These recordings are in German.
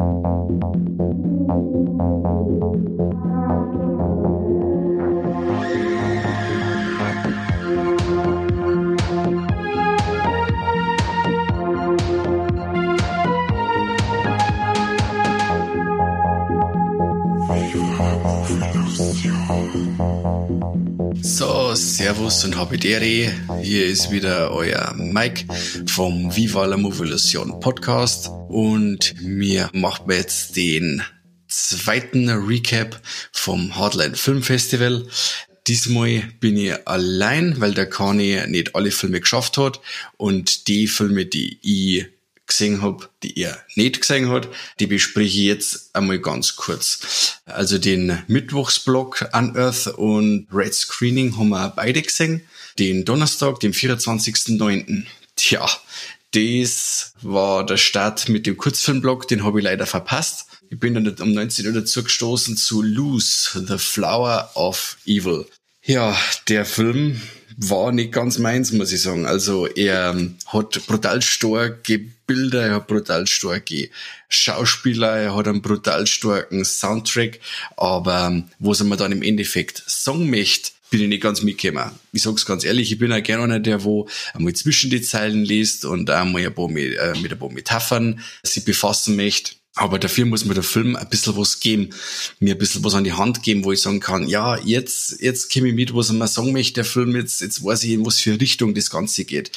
Thank you. Servus und Habidere. Hier ist wieder euer Mike vom Viva la Movolution Podcast und mir macht mir jetzt den zweiten Recap vom Hardline Film Festival. Diesmal bin ich allein, weil der Kani nicht alle Filme geschafft hat und die Filme, die ich gesehen habe, die ihr nicht gesehen habt, die bespreche ich jetzt einmal ganz kurz. Also den Mittwochsblock Unearth und Red Screening haben wir beide gesehen. Den Donnerstag, den 24.09. Tja, das war der Start mit dem Kurzfilmblock, den habe ich leider verpasst. Ich bin dann um 19 Uhr dazu gestoßen zu Loose, The Flower of Evil. Ja, der Film war nicht ganz meins, muss ich sagen. Also er hat brutal starke Bilder, er hat brutal starke Schauspieler, er hat einen brutal starken Soundtrack, aber was er mir dann im Endeffekt möchte, bin ich nicht ganz mitgekommen. Ich sag's ganz ehrlich, ich bin auch gerne einer, der wo einmal zwischen die Zeilen liest und einmal ein paar mit, äh, mit ein paar Metaphern sich befassen möchte. Aber dafür muss mir der Film ein bisschen was geben, mir ein bisschen was an die Hand geben, wo ich sagen kann, ja, jetzt, jetzt komme ich mit, was er mir sagen möchte, der Film, jetzt, jetzt weiß ich, in was für Richtung das Ganze geht.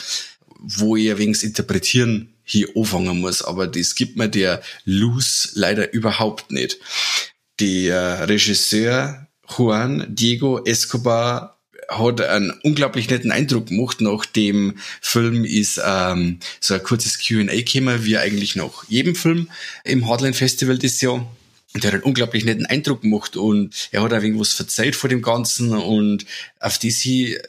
Wo ich ein wenig interpretieren hier anfangen muss, aber das gibt mir der Loose leider überhaupt nicht. Der Regisseur Juan Diego Escobar hat einen unglaublich netten Eindruck gemacht. Nach dem Film ist ähm, so ein kurzes Q&A gekommen, wie eigentlich nach jedem Film im Hardline Festival das Jahr. Und der hat einen unglaublich netten Eindruck gemacht und er hat auch irgendwas verzeiht vor dem Ganzen und auf das hier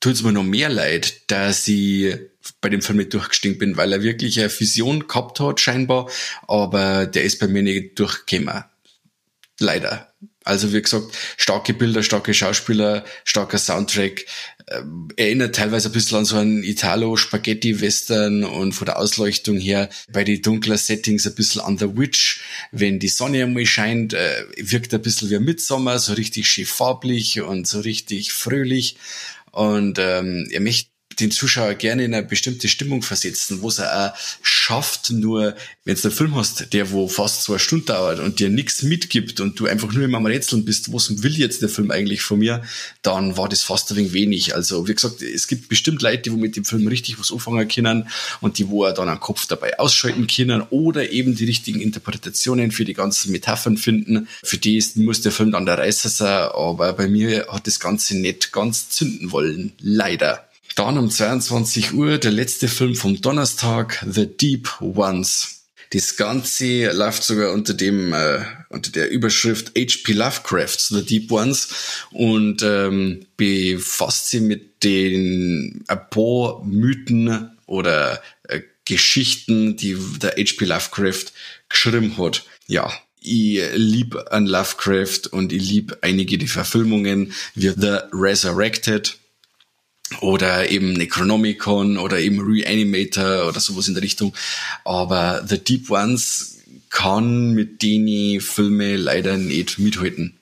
tut es mir noch mehr leid, dass ich bei dem Film nicht durchgestiegen bin, weil er wirklich eine Vision gehabt hat, scheinbar, aber der ist bei mir nicht durchgekommen. Leider. Also wie gesagt, starke Bilder, starke Schauspieler, starker Soundtrack. Äh, erinnert teilweise ein bisschen an so einen Italo-Spaghetti-Western und von der Ausleuchtung her bei den dunklen Settings ein bisschen an The Witch. Wenn die Sonne einmal scheint, äh, wirkt ein bisschen wie Midsommer, so richtig schön farblich und so richtig fröhlich. Und ähm, er möchte den Zuschauer gerne in eine bestimmte Stimmung versetzen, wo es auch schafft, nur wenn du einen Film hast, der wo fast zwei Stunden dauert und dir nichts mitgibt und du einfach nur immer am Rätseln bist, was will jetzt der Film eigentlich von mir, dann war das fast ein wenig wenig. Also wie gesagt, es gibt bestimmt Leute, die mit dem Film richtig was anfangen können und die wo er dann einen Kopf dabei ausschalten können oder eben die richtigen Interpretationen für die ganzen Metaphern finden. Für die ist, muss der Film dann der Reißer sein, aber bei mir hat das Ganze nicht ganz zünden wollen. Leider. Dann um 22 Uhr der letzte Film vom Donnerstag, The Deep Ones. Das Ganze läuft sogar unter dem äh, unter der Überschrift H.P. Lovecrafts The Deep Ones und ähm, befasst sich mit den ein paar Mythen oder äh, Geschichten, die der H.P. Lovecraft geschrieben hat. Ja, ich lieb an Lovecraft und ich lieb einige die Verfilmungen wie The Resurrected oder eben Necronomicon oder eben Reanimator oder sowas in der Richtung. Aber The Deep Ones kann mit denen Filme leider nicht mithalten.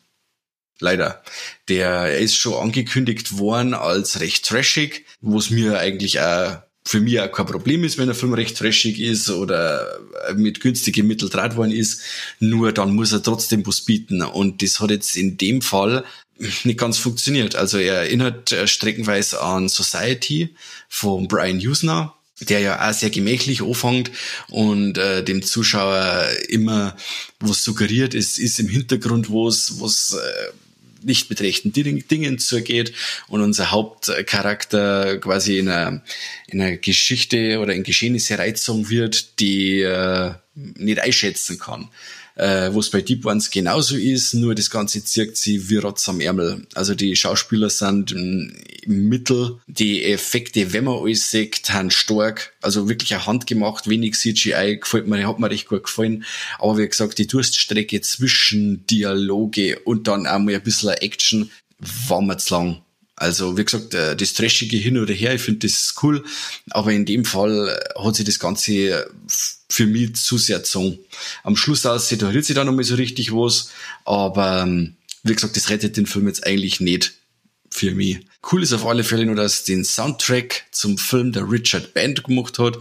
Leider. Der er ist schon angekündigt worden als recht trashig, was mir eigentlich auch für mich auch kein Problem ist, wenn der Film recht trashig ist oder mit günstigen Mitteln draht worden ist. Nur dann muss er trotzdem was bieten. Und das hat jetzt in dem Fall nicht ganz funktioniert. Also er erinnert äh, streckenweise an Society von Brian Usner, der ja auch sehr gemächlich anfängt und äh, dem Zuschauer immer was suggeriert, es ist im Hintergrund was, was äh, nicht mit rechten Dingen zugeht. Und unser Hauptcharakter quasi in einer, in einer Geschichte oder in Geschehnisse reizogen wird, die äh, nicht einschätzen kann äh, wo es bei Deep Ones genauso ist, nur das Ganze zirkt sie wie Rotz am Ärmel. Also die Schauspieler sind im Mittel, die Effekte, wenn man alles sieht, haben stark, also wirklich eine handgemacht, wenig CGI, gefällt mir, hat mir recht gut gefallen. Aber wie gesagt, die Durststrecke zwischen Dialoge und dann auch mal ein bisschen Action war mir zu lang. Also wie gesagt, äh, das Trashige hin oder her, ich finde das cool, aber in dem Fall äh, hat sich das Ganze für mich zu sehr gezogen. Am Schluss aussieht, da hört sich dann nochmal so richtig was, aber ähm, wie gesagt, das rettet den Film jetzt eigentlich nicht für mich. Cool ist auf alle Fälle nur, dass den Soundtrack zum Film der Richard Band gemacht hat,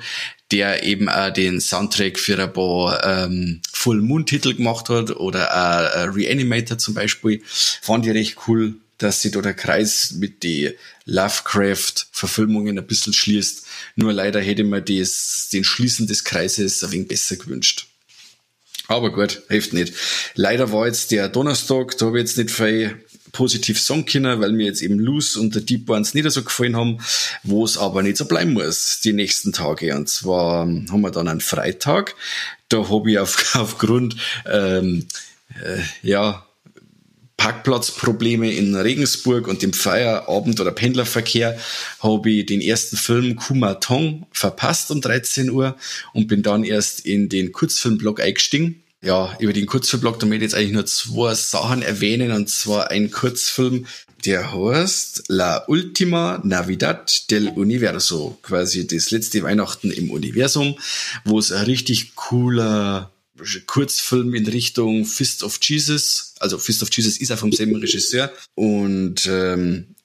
der eben auch den Soundtrack für ein paar ähm, Full Moon Titel gemacht hat oder auch Reanimator zum Beispiel. Fand ich recht cool, dass sich da der Kreis mit die Lovecraft-Verfilmungen ein bisschen schließt. Nur leider hätte man das, den Schließen des Kreises ein wenig besser gewünscht. Aber gut, hilft nicht. Leider war jetzt der Donnerstag, da habe ich jetzt nicht viel positiv sagen können, weil mir jetzt eben Loose und der Deep Ones nicht so gefallen haben, wo es aber nicht so bleiben muss, die nächsten Tage. Und zwar haben wir dann einen Freitag. Da habe ich auf, aufgrund, ähm, äh, ja, Parkplatzprobleme in Regensburg und dem Feierabend- oder Pendlerverkehr habe ich den ersten Film Kumatong verpasst um 13 Uhr und bin dann erst in den Kurzfilmblog eingestiegen. Ja, über den Kurzfilmblock, da möchte ich jetzt eigentlich nur zwei Sachen erwähnen, und zwar ein Kurzfilm, der heißt La Ultima Navidad del Universo, quasi das letzte Weihnachten im Universum, wo es ein richtig cooler Kurzfilm in Richtung Fist of Jesus, also Fist of Jesus ist ja vom selben Regisseur und ähm,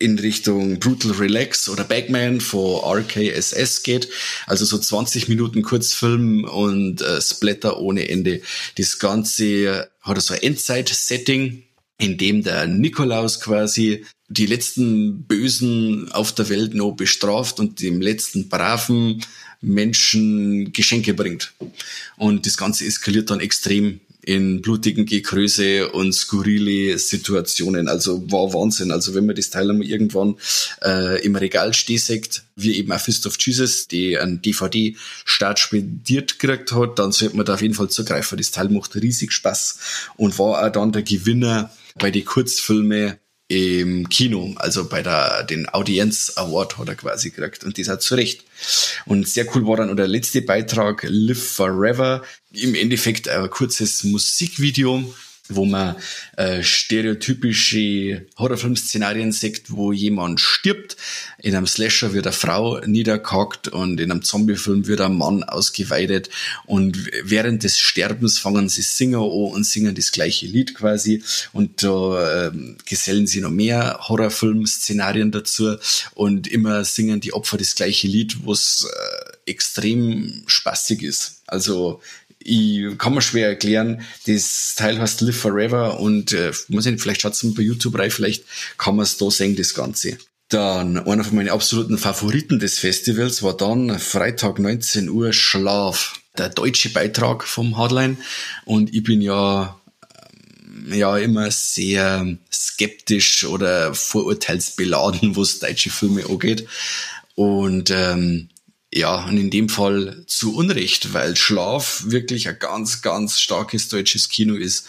in Richtung Brutal Relax oder Bagman von RKSS geht. Also so 20 Minuten Kurzfilm und äh, Splatter ohne Ende. Das Ganze hat so ein Endzeit-Setting, in dem der Nikolaus quasi die letzten Bösen auf der Welt noch bestraft und dem letzten braven Menschen Geschenke bringt. Und das Ganze eskaliert dann extrem in blutigen Gekröse und skurrile Situationen. Also war Wahnsinn. Also wenn man das Teil einmal irgendwann äh, im Regal stehseckt, wie eben auch Fist of Jesus, die ein DVD-Start spediert gekriegt hat, dann sollte man da auf jeden Fall zugreifen. Das Teil macht riesig Spaß und war auch dann der Gewinner bei den Kurzfilmen im Kino, also bei der, den Audience Award hat er quasi gekriegt und das hat zu Recht. Und sehr cool war dann der letzte Beitrag, Live Forever, im Endeffekt ein kurzes Musikvideo, wo man äh, stereotypische Horrorfilm-Szenarien sieht, wo jemand stirbt. In einem Slasher wird eine Frau niedergehackt und in einem Zombie-Film wird ein Mann ausgeweidet. Und während des Sterbens fangen sie singen an und singen das gleiche Lied quasi. Und da äh, gesellen sie noch mehr Horrorfilm-Szenarien dazu. Und immer singen die Opfer das gleiche Lied, was äh, extrem spaßig ist. Also ich kann mir schwer erklären, das Teil heißt Live Forever und äh, muss ich nicht, vielleicht schaut es bei YouTube rein, vielleicht kann man es da sehen, das Ganze. Dann einer von meinen absoluten Favoriten des Festivals war dann Freitag 19 Uhr Schlaf, der deutsche Beitrag vom Hardline. Und ich bin ja ähm, ja immer sehr skeptisch oder vorurteilsbeladen, was deutsche Filme angeht. Und ähm, ja, und in dem Fall zu Unrecht, weil Schlaf wirklich ein ganz, ganz starkes deutsches Kino ist.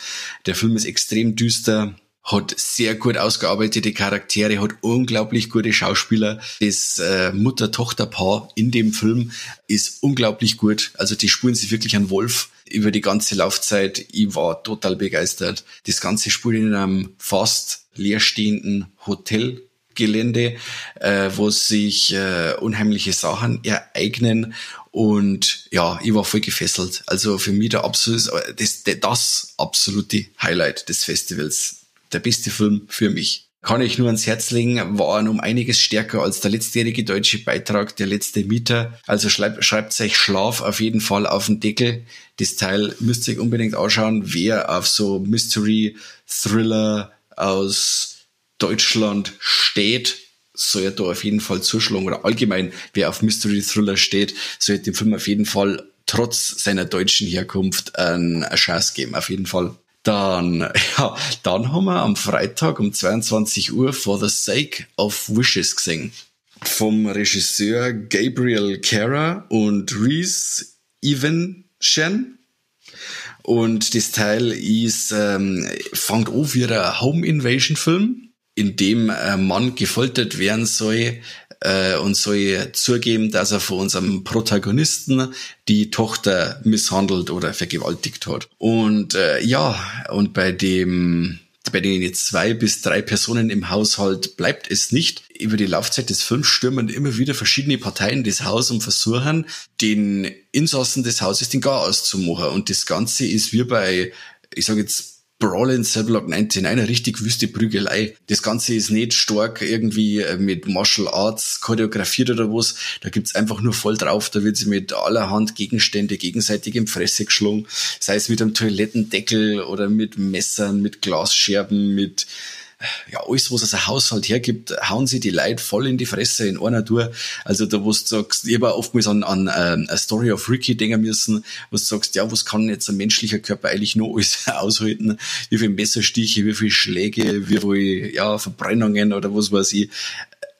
Der Film ist extrem düster, hat sehr gut ausgearbeitete Charaktere, hat unglaublich gute Schauspieler. Das äh, Mutter-Tochter-Paar in dem Film ist unglaublich gut. Also die spuren sich wirklich an Wolf über die ganze Laufzeit. Ich war total begeistert. Das Ganze spielt in einem fast leerstehenden Hotel Gelände, äh, wo sich äh, unheimliche Sachen ereignen und ja, ich war voll gefesselt. Also für mich der absolut, das, das absolute Highlight des Festivals. Der beste Film für mich. Kann ich nur ans Herz legen, waren um einiges stärker als der letztjährige deutsche Beitrag, der letzte Mieter. Also schreibt, schreibt euch Schlaf auf jeden Fall auf den Deckel. Das Teil müsst ihr euch unbedingt anschauen, wer auf so Mystery, Thriller aus Deutschland steht, sollte auf jeden Fall zuschlagen oder allgemein, wer auf Mystery Thriller steht, sollte dem Film auf jeden Fall trotz seiner deutschen Herkunft eine Chance geben, auf jeden Fall. Dann, ja, dann haben wir am Freitag um 22 Uhr For the Sake of Wishes gesehen. Vom Regisseur Gabriel Kara und Reese Evanshen. Und das Teil ist, ähm, fängt an wie ein Home Invasion Film in dem ein Mann gefoltert werden soll äh, und soll zugeben, dass er von unserem Protagonisten die Tochter misshandelt oder vergewaltigt hat. Und äh, ja, und bei dem bei den zwei bis drei Personen im Haushalt bleibt es nicht. Über die Laufzeit des Films stürmen immer wieder verschiedene Parteien des Haus und versuchen, den Insassen des Hauses den Gar auszumachen. Und das Ganze ist wie bei, ich sage jetzt, Brawl in Cell Block 19, eine richtig wüste Prügelei. Das Ganze ist nicht stark irgendwie äh, mit Martial Arts choreografiert oder was. Da gibt's einfach nur voll drauf. Da wird sie mit allerhand Gegenstände gegenseitig im Fresse geschlungen. Sei es mit einem Toilettendeckel oder mit Messern, mit Glasscherben, mit ja, alles, was es ein Haushalt hergibt, hauen sie die Leute voll in die Fresse in einer Tour. Also da, wo du sagst, ich habe oftmals an, an ähm, A Story of Ricky denken müssen, wo du sagst, ja, was kann jetzt ein menschlicher Körper eigentlich noch alles aushalten? Wie viele Messerstiche, wie viele Schläge, wie viele, ja, Verbrennungen oder was weiß ich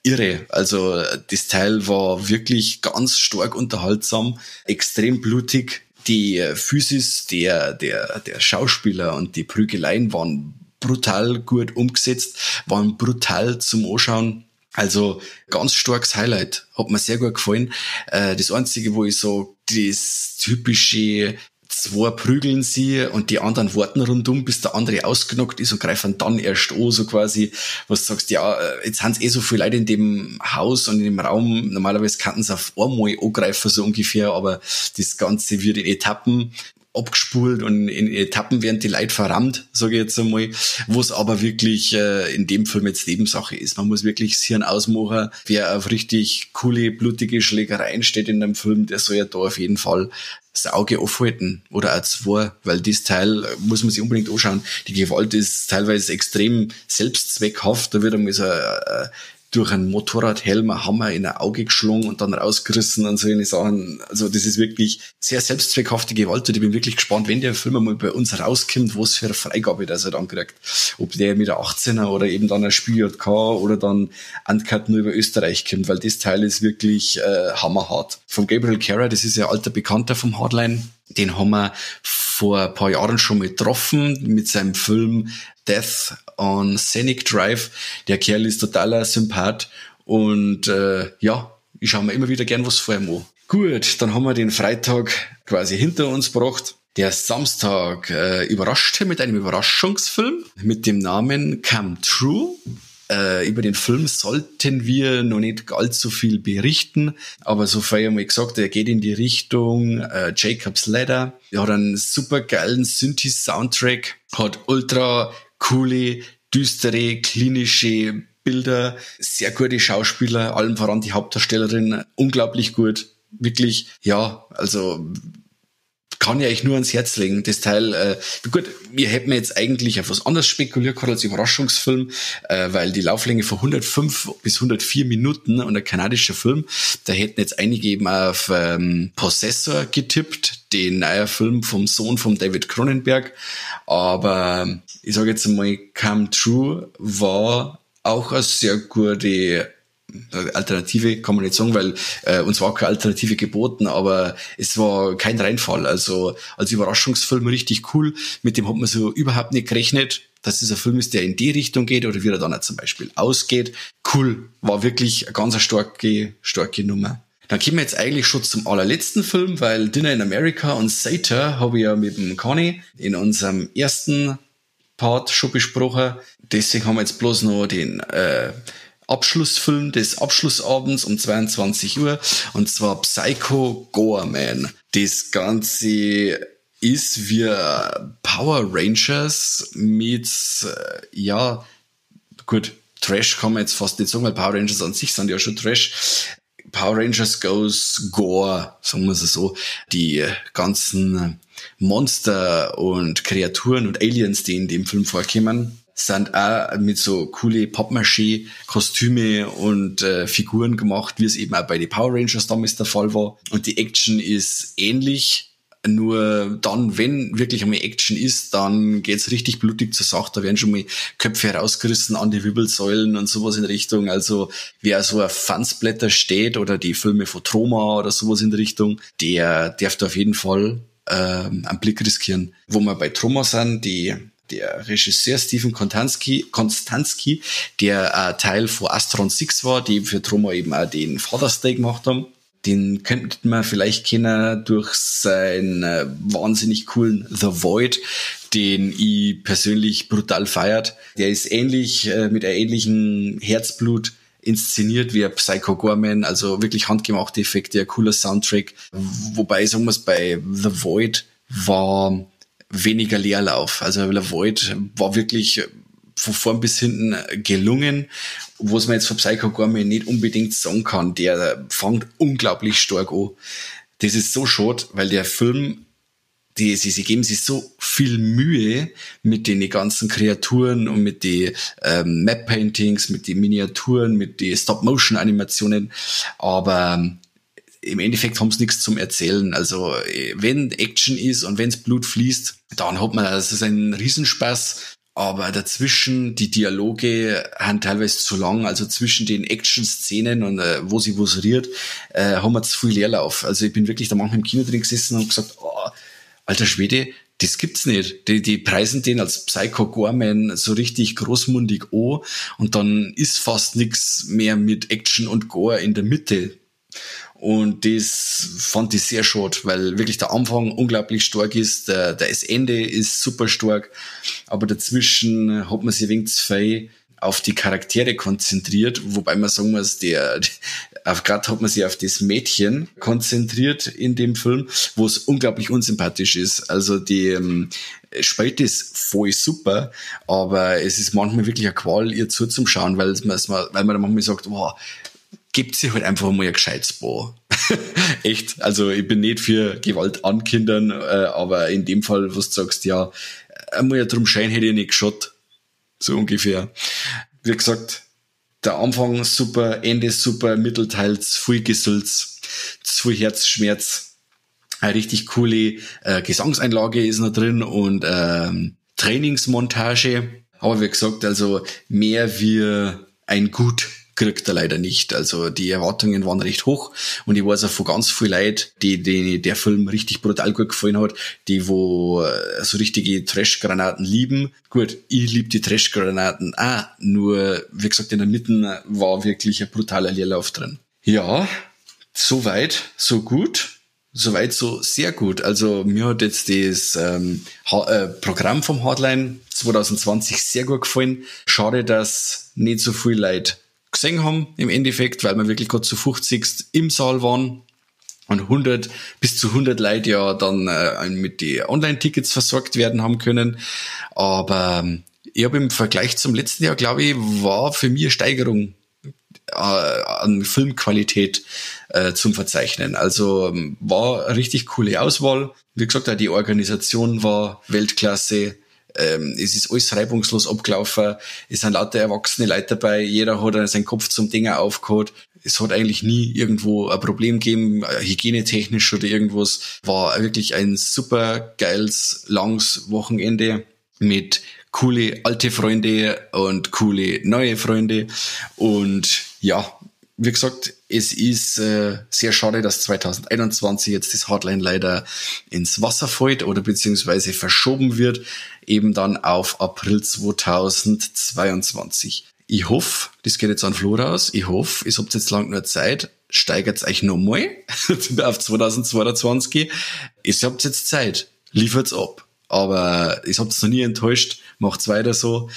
irre. Also das Teil war wirklich ganz stark unterhaltsam, extrem blutig. Die Physis der, der, der Schauspieler und die Prügeleien waren brutal gut umgesetzt, waren brutal zum Anschauen. Also ganz starkes Highlight, hat mir sehr gut gefallen. Äh, das Einzige, wo ich so das typische zwei prügeln sie und die anderen warten rundum, bis der andere ausgenockt ist und greifen dann erst an, so quasi, was sagst, ja, äh, jetzt haben eh so viele Leute in dem Haus und in dem Raum, normalerweise könnten sie auf einmal angreifen, so ungefähr, aber das Ganze wird in Etappen abgespult und in Etappen werden die Leute verrammt, sage ich jetzt einmal, wo es aber wirklich äh, in dem Film jetzt Nebensache ist. Man muss wirklich das Hirn ausmachen. Wer auf richtig coole, blutige Schlägereien steht in dem Film, der soll ja da auf jeden Fall das Auge aufhalten oder auch zwei, weil das Teil äh, muss man sich unbedingt anschauen. Die Gewalt ist teilweise extrem selbstzweckhaft. Da wird einmal so äh, durch einen Motorradhelm ein Hammer in ein Auge geschlungen und dann rausgerissen und so eine Sachen. Also das ist wirklich sehr selbstzweckhafte Gewalt und ich bin wirklich gespannt, wenn der Film mal bei uns rauskommt, was für eine Freigabe das er dann kriegt. Ob der mit der 18er oder eben dann ein Spiel JK oder dann Uncut nur über Österreich kommt, weil das Teil ist wirklich äh, hammerhart. Von Gabriel Carrer, das ist ja alter Bekannter vom Hardline, den haben wir vor ein paar Jahren schon mal getroffen mit seinem Film Death on Scenic Drive. Der Kerl ist totaler Sympath und äh, ja, ich schaue mir immer wieder gern was vor ihm an. Gut, dann haben wir den Freitag quasi hinter uns gebracht. Der Samstag äh, überraschte mit einem Überraschungsfilm mit dem Namen Come True. Äh, über den Film sollten wir noch nicht allzu viel berichten, aber so viel einmal gesagt, er geht in die Richtung äh, Jacob's Ladder. Er hat einen super geilen Synthi-Soundtrack, hat ultra coole, düstere, klinische Bilder, sehr gute Schauspieler, allem voran die Hauptdarstellerin, unglaublich gut. Wirklich, ja, also kann ich euch nur ans Herz legen. Das Teil, äh, gut, wir hätten jetzt eigentlich auf was anderes spekuliert, gerade als Überraschungsfilm, äh, weil die Lauflänge von 105 bis 104 Minuten und ein kanadischer Film, da hätten jetzt einige eben auf ähm, Possessor getippt, den neuen Film vom Sohn von David Cronenberg. Aber ich sage jetzt einmal, Come True war auch eine sehr gute Alternative kann man nicht sagen, weil äh, uns war keine Alternative geboten, aber es war kein Reinfall. Also als Überraschungsfilm richtig cool. Mit dem hat man so überhaupt nicht gerechnet, dass es ein Film ist, der in die Richtung geht oder wie er dann zum Beispiel ausgeht. Cool, war wirklich eine ganz starke, starke Nummer. Dann kommen wir jetzt eigentlich schon zum allerletzten Film, weil Dinner in America und Sator habe ich ja mit dem Conny in unserem ersten Part schon besprochen. Deswegen haben wir jetzt bloß noch den äh, Abschlussfilm des Abschlussabends um 22 Uhr und zwar Psycho Goreman. Das Ganze ist wie Power Rangers mit, äh, ja, gut, Trash kann man jetzt fast nicht sagen, weil Power Rangers an sich sind ja schon Trash. Power Rangers goes Gore, sagen wir es so. Die ganzen Monster und Kreaturen und Aliens, die in dem Film vorkommen, sind auch mit so coole Pappmaché-Kostüme und äh, Figuren gemacht, wie es eben auch bei den Power Rangers damals der Fall war. Und die Action ist ähnlich, nur dann, wenn wirklich einmal Action ist, dann geht's richtig blutig zur Sache. Da werden schon mal Köpfe herausgerissen an die Wirbelsäulen und sowas in Richtung. Also wer so auf Fansblätter steht oder die Filme von Troma oder sowas in Richtung, der darf da auf jeden Fall ähm, einen Blick riskieren. Wo wir bei Troma sind, die der Regisseur Stephen Konstanski, Konstanski der äh, Teil von Astron 6 war, die für Troma eben auch den Father's Day gemacht haben. Den könnte man vielleicht kennen durch seinen äh, wahnsinnig coolen The Void, den ich persönlich brutal feiert. Der ist ähnlich, äh, mit einem ähnlichen Herzblut inszeniert wie Psycho Gorman, also wirklich handgemachte Effekte, ein cooler Soundtrack. Wobei, sagen wir es, bei The Void war weniger Leerlauf. Also Void war wirklich von vorn bis hinten gelungen, was man jetzt von Psycho Gorman nicht unbedingt sagen kann. Der fängt unglaublich stark an. Das ist so schade, weil der Film die, sie, sie geben sich so viel Mühe mit den ganzen Kreaturen und mit den ähm, Map-Paintings, mit den Miniaturen, mit den Stop-Motion-Animationen, aber ähm, im Endeffekt haben sie nichts zum Erzählen. Also äh, wenn Action ist und wenns Blut fließt, dann hat man, das ist ein Riesenspaß. Aber dazwischen, die Dialoge haben teilweise zu lang, also zwischen den Action-Szenen und äh, wo sie was riert, äh, haben wir zu viel Leerlauf. Also ich bin wirklich da manchmal im Kino drin gesessen und gesagt, oh, alter Schwede, das gibt's nicht. Die, die preisen den als Psycho Gorman so richtig großmundig an und dann ist fast nichts mehr mit Action und Gore in der Mitte. Und das fand ich sehr schade, weil wirklich der Anfang unglaublich stark ist, der, das Ende ist super stark, aber dazwischen hat man sich zu viel auf die Charaktere konzentriert, wobei man sagen muss, der, gerade hat man sich auf das Mädchen konzentriert in dem Film, wo es unglaublich unsympathisch ist. Also die ähm, spielt das voll super, aber es ist manchmal wirklich eine Qual, ihr zuzuschauen, weil man, weil man manchmal sagt, wow, gibt sie halt einfach mal ein gescheites Bo. Echt, also ich bin nicht für Gewalt an Kindern, äh, aber in dem Fall, was du sagst, ja, einmal ja drum schein hätte ich nicht geschaut so ungefähr. Wie gesagt, der Anfang super, Ende super, Mittelteils viel Gesülz, zu viel Herzschmerz. Eine richtig coole äh, Gesangseinlage ist noch drin und ähm, Trainingsmontage. Aber wie gesagt, also mehr wie ein gut kriegt er leider nicht. Also die Erwartungen waren recht hoch und ich weiß auch von ganz viel Leid, die, die der Film richtig brutal gut gefallen hat, die wo äh, so richtige Trashgranaten lieben. Gut, ich liebe die Trashgranaten auch, nur wie gesagt in der Mitte war wirklich ein brutaler Leerlauf drin. Ja, so weit, so gut. Soweit so sehr gut. Also mir hat jetzt das ähm, äh, Programm vom Hardline 2020 sehr gut gefallen. Schade, dass nicht so viel Leute gesehen haben im Endeffekt, weil wir wirklich gerade zu 50 im Saal waren und 100 bis zu 100 Leute ja dann äh, mit die Online-Tickets versorgt werden haben können. Aber ähm, ich habe im Vergleich zum letzten Jahr, glaube ich, war für mich eine Steigerung äh, an Filmqualität äh, zum Verzeichnen. Also ähm, war richtig coole Auswahl. Wie gesagt, auch die Organisation war Weltklasse ähm, es ist alles reibungslos abgelaufen, es sind lauter erwachsene Leute dabei, jeder hat seinen Kopf zum Dinger aufgeholt. Es hat eigentlich nie irgendwo ein Problem gegeben, äh, hygienetechnisch oder irgendwas. War wirklich ein super geiles, langes Wochenende mit coole alte Freunde und coole neue Freunde. Und ja, wie gesagt, es ist äh, sehr schade, dass 2021 jetzt das Hardline leider ins Wasser fällt oder beziehungsweise verschoben wird, eben dann auf April 2022. Ich hoffe, das geht jetzt an Flo raus, ich hoffe, ihr habt jetzt lang nur Zeit, steigert euch nochmal auf 2022. Ihr habt jetzt Zeit, liefert's ab. Aber ihr habt noch nie enttäuscht, macht's weiter so.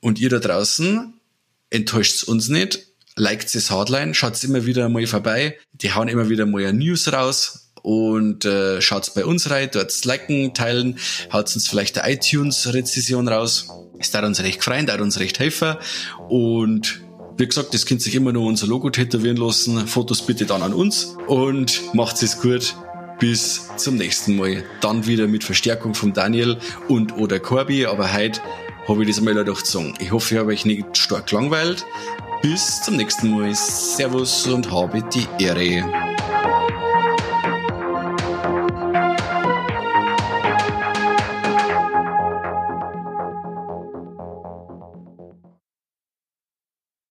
Und ihr da draußen, enttäuscht's uns nicht liked das Hardline, schaut immer wieder mal vorbei. Die hauen immer wieder mal News raus und äh, schaut bei uns rein, dort liken, teilen, haut uns vielleicht eine iTunes-Rezession raus. Ist da uns recht freuen, da uns recht helfen. Und wie gesagt, das könnt sich immer nur unser Logo tätowieren lassen. Fotos bitte dann an uns und macht es gut. Bis zum nächsten Mal. Dann wieder mit Verstärkung von Daniel und oder Corby, aber heute habe ich das einmal doch gesungen. Ich hoffe, ich habe euch nicht stark langweilt. Bis zum nächsten Mal. Servus und habe die Ehre.